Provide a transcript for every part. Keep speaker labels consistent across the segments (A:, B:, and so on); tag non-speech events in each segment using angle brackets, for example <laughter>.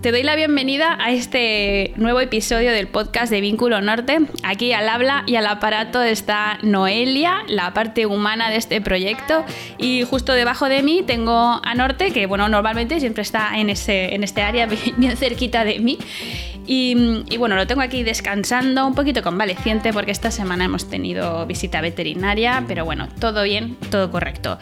A: te doy la bienvenida a este nuevo episodio del podcast de Vínculo Norte. Aquí al habla y al aparato está Noelia, la parte humana de este proyecto. Y justo debajo de mí tengo a Norte, que bueno, normalmente siempre está en, ese, en este área <laughs> bien cerquita de mí. Y, y, bueno, lo tengo aquí descansando, un poquito convaleciente porque esta semana hemos tenido visita veterinaria, pero bueno, todo bien, todo correcto.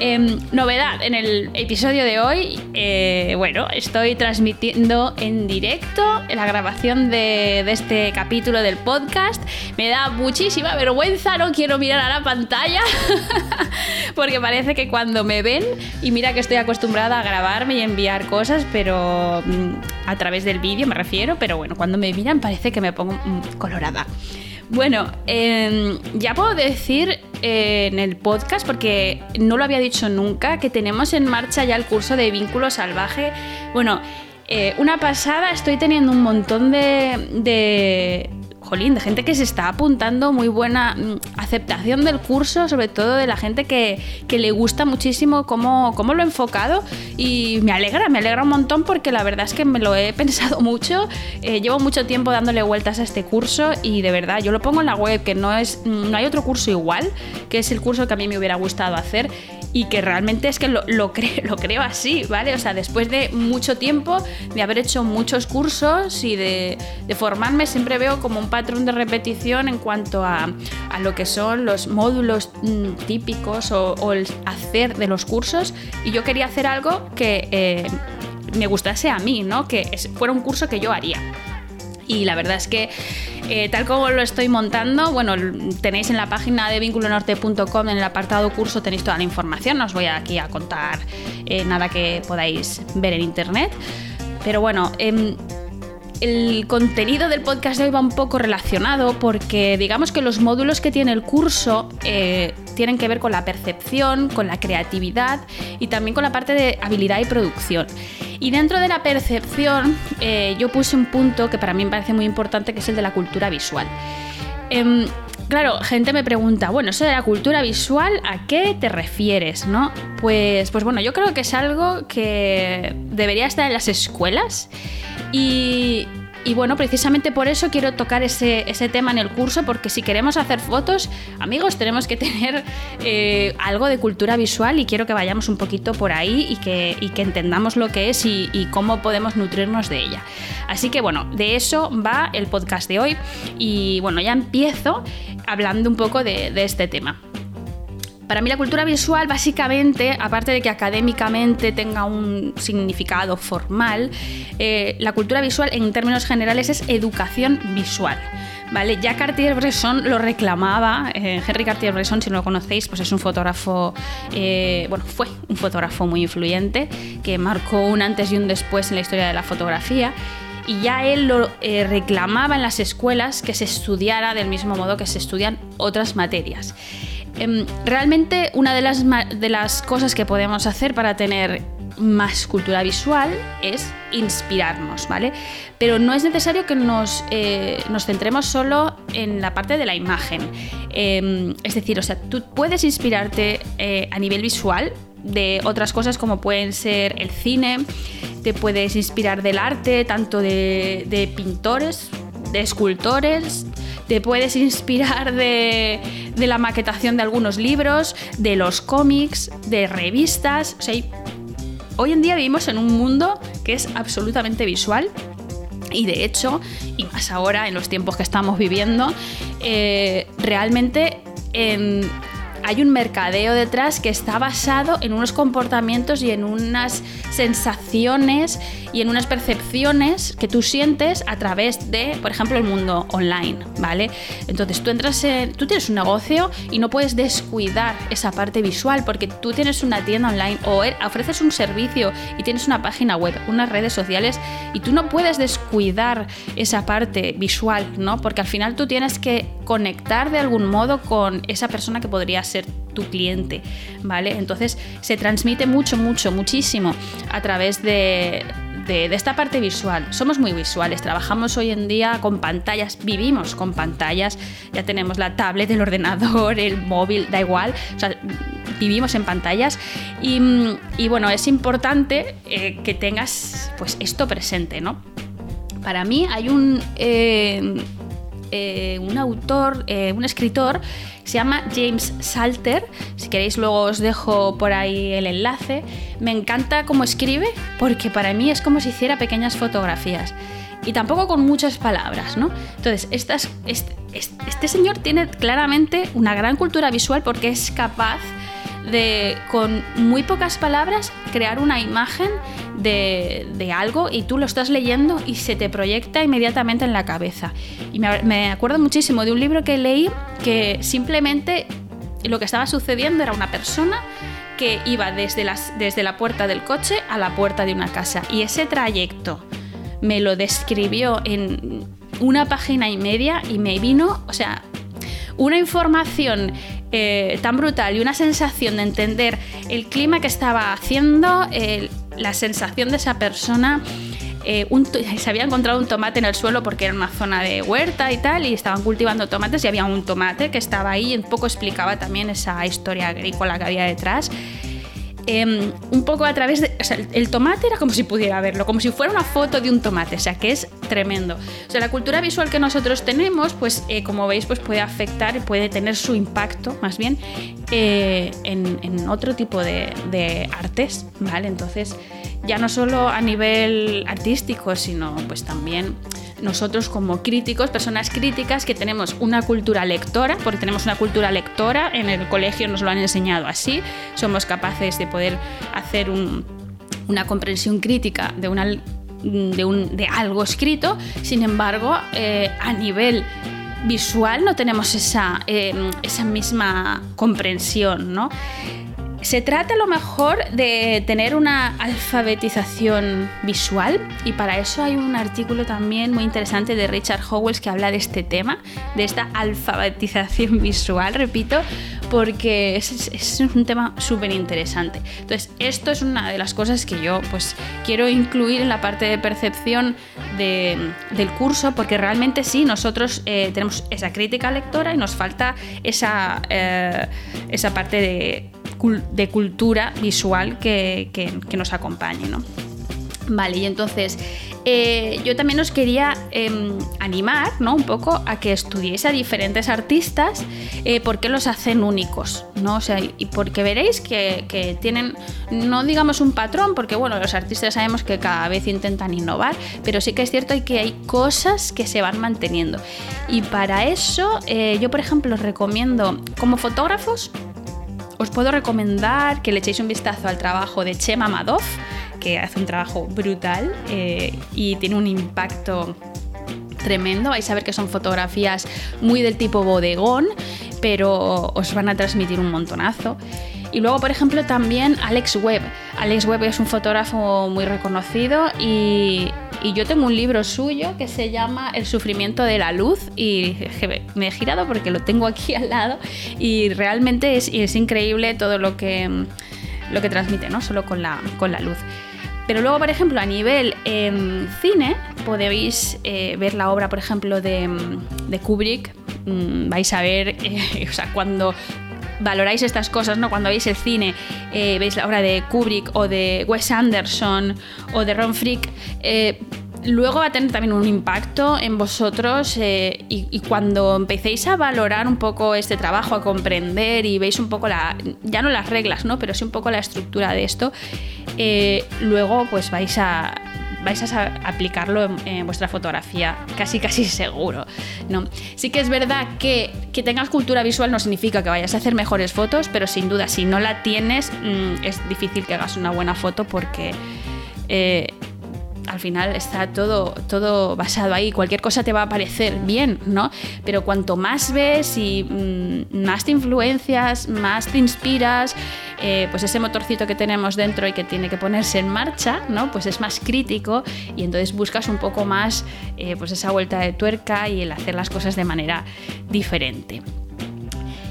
A: Em, novedad en el episodio de hoy, eh, bueno, estoy transmitiendo en directo la grabación de, este capítulo del podcast. Me da muchísima vergüenza, no quiero mirar a la pantalla, <laughs> porque parece que cuando me ven, y mira que estoy acostumbrada a grabarme y enviar cosas, pero mm, a través del vídeo me refiero, pero bueno, cuando me miran parece que me pongo mm, colorada. Bueno, em, ya puedo decir en el podcast, porque no lo había dicho nunca, que tenemos en marcha ya el curso de vínculo salvaje. Bueno, eh, una pasada, estoy teniendo un montón de jolín, de gente que se está apuntando, muy buena mm, aceptación del curso, sobre todo de la gente que, le gusta muchísimo cómo, cómo, lo he enfocado y me alegra, me alegra un montón porque la verdad es que me lo he <laughs> pensado mucho, eh, llevo mucho tiempo dándole vueltas a este curso y de verdad yo lo pongo en la web, que no, es, no hay otro curso igual, que es el curso que a mí me hubiera gustado hacer y que realmente es que lo, lo, <laughs> lo creo así, ¿vale? O sea, después de mucho tiempo, de haber hecho muchos cursos y de, de formarme, siempre veo como un patrón de repetición en cuanto a, a lo que son los módulos mm, típicos o, el hacer de los cursos y yo quería hacer algo que eh, me gustase a mí, ¿no? Que fuera un curso que yo haría. Y la verdad es que eh, tal como lo estoy montando, bueno, tenéis en la página de vinculonorte.com, en el apartado curso, tenéis toda la información. No os voy aquí a contar eh, nada que podáis ver en internet. Pero bueno, em, el contenido del podcast de hoy va un poco relacionado porque digamos que los módulos que tiene el curso eh, tienen que ver con la percepción, con la creatividad y también con la parte de habilidad y producción. Y dentro de la percepción eh, yo puse un punto que para mí me parece muy importante que es el de la cultura visual. Em, claro, gente me pregunta, bueno, eso de la cultura visual, ¿a qué te refieres? ¿No? Pues, pues bueno, yo creo que es algo que debería estar en las escuelas y, bueno, precisamente por eso quiero tocar ese, tema en el curso, porque si queremos hacer fotos, amigos, tenemos que tener eh, algo de cultura visual y quiero que vayamos un poquito por ahí y que, entendamos lo que es y, cómo podemos nutrirnos de ella. Así que bueno, de eso va el podcast de hoy y bueno, ya empiezo hablando un poco de este tema. Para mí la cultura visual básicamente, aparte de que académicamente tenga un significado formal, eh, la cultura visual en términos generales es educación visual. ¿Vale? Ya Cartier-Bresson lo reclamaba, eh, Henry Cartier-Bresson, si no lo conocéis, pues es un fotógrafo, eh, bueno, fue un fotógrafo muy influyente que marcó un antes y un después en la historia de la fotografía y ya él lo reclamaba en las escuelas que se estudiara del mismo modo que se estudian otras materias. Em, realmente una de las, de las cosas que podemos hacer para tener más cultura visual es inspirarnos, ¿vale? Pero no es necesario que nos, eh, nos centremos solo en la parte de la imagen. Em, es decir, o sea, tú puedes inspirarte eh, a nivel visual de otras cosas como pueden ser el cine, te puedes inspirar del arte, tanto de, de pintores, de escultores, te puedes inspirar de, la maquetación de algunos libros, de los cómics, de revistas. hoy en día vivimos en un mundo que es absolutamente visual y de hecho, y más ahora en los tiempos que estamos viviendo, eh, realmente en hay un mercadeo detrás que está basado en unos comportamientos y en unas sensaciones y en unas percepciones que tú sientes a través de, por ejemplo, el mundo online, ¿vale? Entonces tú entras en, tú tienes un negocio y no puedes descuidar esa parte visual porque tú tienes una tienda online o er, ofreces un servicio y tienes una página web, unas redes sociales y tú no puedes descuidar esa parte visual, ¿no? Porque al final tú tienes que conectar de algún modo con esa persona que podría ser tu cliente, ¿vale? Entonces se transmite mucho, mucho, muchísimo a través de, de, esta parte visual. Somos muy visuales, trabajamos hoy en día con pantallas, vivimos con pantallas, ya tenemos la tablet, el ordenador, el móvil, da igual, o sea, vivimos en pantallas y, bueno, es importante eh, que tengas pues esto presente, ¿no? Para mí hay un, eh, eh, un autor, un escritor se llama James Salter. Si queréis luego os dejo por ahí el enlace. Me encanta cómo escribe porque para mí es como si hiciera pequeñas fotografías. Y tampoco con muchas palabras, ¿no? Entonces, este señor tiene claramente una gran cultura visual porque es capaz de, con muy pocas palabras, crear una imagen de, algo y tú lo estás leyendo y se te proyecta inmediatamente en la cabeza. Y me, acuerdo muchísimo de un libro que leí que simplemente lo que estaba sucediendo era una persona que iba desde, desde la puerta del coche a la puerta de una casa. Y ese trayecto me lo describió en una página y media y me vino, o sea, una información eh, tan brutal y una sensación de entender el clima que estaba haciendo, la sensación de esa persona. Eh, se había encontrado un tomate en el suelo porque era una zona de huerta y tal, y estaban cultivando tomates y había un tomate que estaba ahí y un poco explicaba también esa historia agrícola que había detrás. Em, un poco a través de... O sea, el tomate era como si pudiera verlo, como si fuera una foto de un tomate, o sea, que es tremendo. O sea, la cultura visual que nosotros tenemos, pues eh, como veis, pues puede afectar y puede tener su impacto, más bien, eh, en, otro tipo de, de artes, ¿vale? Entonces, ya no solo a nivel artístico, sino pues también nosotros como críticos, personas críticas que tenemos una cultura lectora, porque tenemos una cultura lectora, en el colegio nos lo han enseñado así, somos capaces de poder hacer una comprensión crítica de, un, de algo escrito, sin embargo, eh, a nivel visual no tenemos esa, eh, esa misma comprensión, ¿no? Se trata a lo mejor de tener una alfabetización visual y para eso hay un artículo también muy interesante de Richard Howells que habla de este tema, de esta alfabetización <laughs> visual, repito, porque es, un tema súper interesante. Entonces, esto es una de las cosas que yo pues quiero incluir en la parte de percepción del curso, porque realmente sí, nosotros eh, tenemos esa crítica lectora y nos falta esa, eh, esa parte de de cultura visual que, nos acompañe. ¿no? Vale, y entonces eh, yo también os quería em, animar ¿no? un poco a que estudiéis a diferentes artistas eh, porque los hacen únicos, ¿no? O sea, y porque veréis que, que, tienen, no digamos un patrón, porque bueno, los artistas sabemos que cada vez intentan innovar, pero sí que es cierto que hay cosas que se van manteniendo. Y para eso eh, yo, por ejemplo, os recomiendo como fotógrafos os puedo recomendar que le echéis un vistazo al trabajo de Chema Madoff, que hace un trabajo brutal eh, y tiene un impacto tremendo. Vais a ver que son fotografías muy del tipo bodegón, pero os van a transmitir un montonazo. Y luego, por ejemplo, también Alex Webb. Alex Webb es un fotógrafo muy reconocido y, yo tengo un libro suyo que se llama El sufrimiento de la luz y me he girado porque lo tengo aquí <laughs> al lado y realmente es, es increíble todo lo que, lo que transmite, ¿no? Solo con la, con la luz. Pero luego, por ejemplo, a nivel em, cine, podéis eh, ver la obra, por ejemplo, de, Kubrick. Mm, vais a ver, <laughs> eh, o sea, cuando valoráis estas cosas, ¿no? Cuando veis el cine, eh, veis la obra de Kubrick o de Wes Anderson o de Ron Frick, eh, luego va a tener también un impacto en vosotros eh, y, cuando empecéis a valorar un poco este trabajo, a comprender y veis un poco la, ya no las reglas, ¿no? Pero sí un poco la estructura de esto, luego pues vais a vais a aplicarlo en, vuestra fotografía, casi casi seguro. ¿no? Sí que es verdad que, que tengas cultura visual no significa que vayas a hacer mejores fotos, pero sin duda si no la tienes mm, es difícil que hagas una buena foto porque... Eh, al final está todo, todo basado ahí. Cualquier cosa te va a parecer bien, ¿no? Pero cuanto más ves y mm, más te influencias, más te inspiras, eh, pues ese motorcito que tenemos dentro y que tiene que ponerse en marcha, ¿no? Pues es más crítico y entonces buscas un poco más eh, pues esa vuelta de tuerca y el hacer las cosas de manera diferente.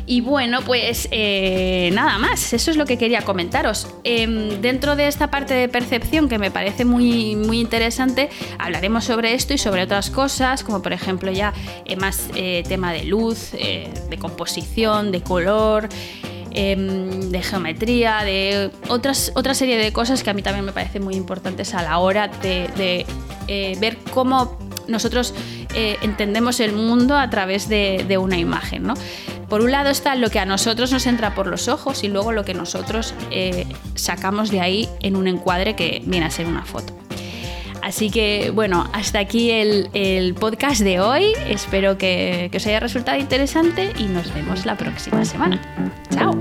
A: Y bueno, pues eh, nada más, eso es lo que quería comentaros. Em, dentro de esta parte de percepción que me parece muy, muy interesante, hablaremos sobre esto y sobre otras cosas, como por ejemplo ya más tema de luz, de composición, de color em, de geometría, de otras, otra serie de cosas que a mí también me parecen muy importantes a la hora de, ver cómo nosotros entendemos el mundo a través de, de una imagen. ¿no? Por un lado está lo que a nosotros nos entra por los ojos y luego lo que nosotros eh, sacamos de ahí en un encuadre que viene a ser una foto. Así que bueno, hasta aquí el, podcast de hoy. Espero que, que os haya resultado interesante y nos vemos la próxima semana. Chao.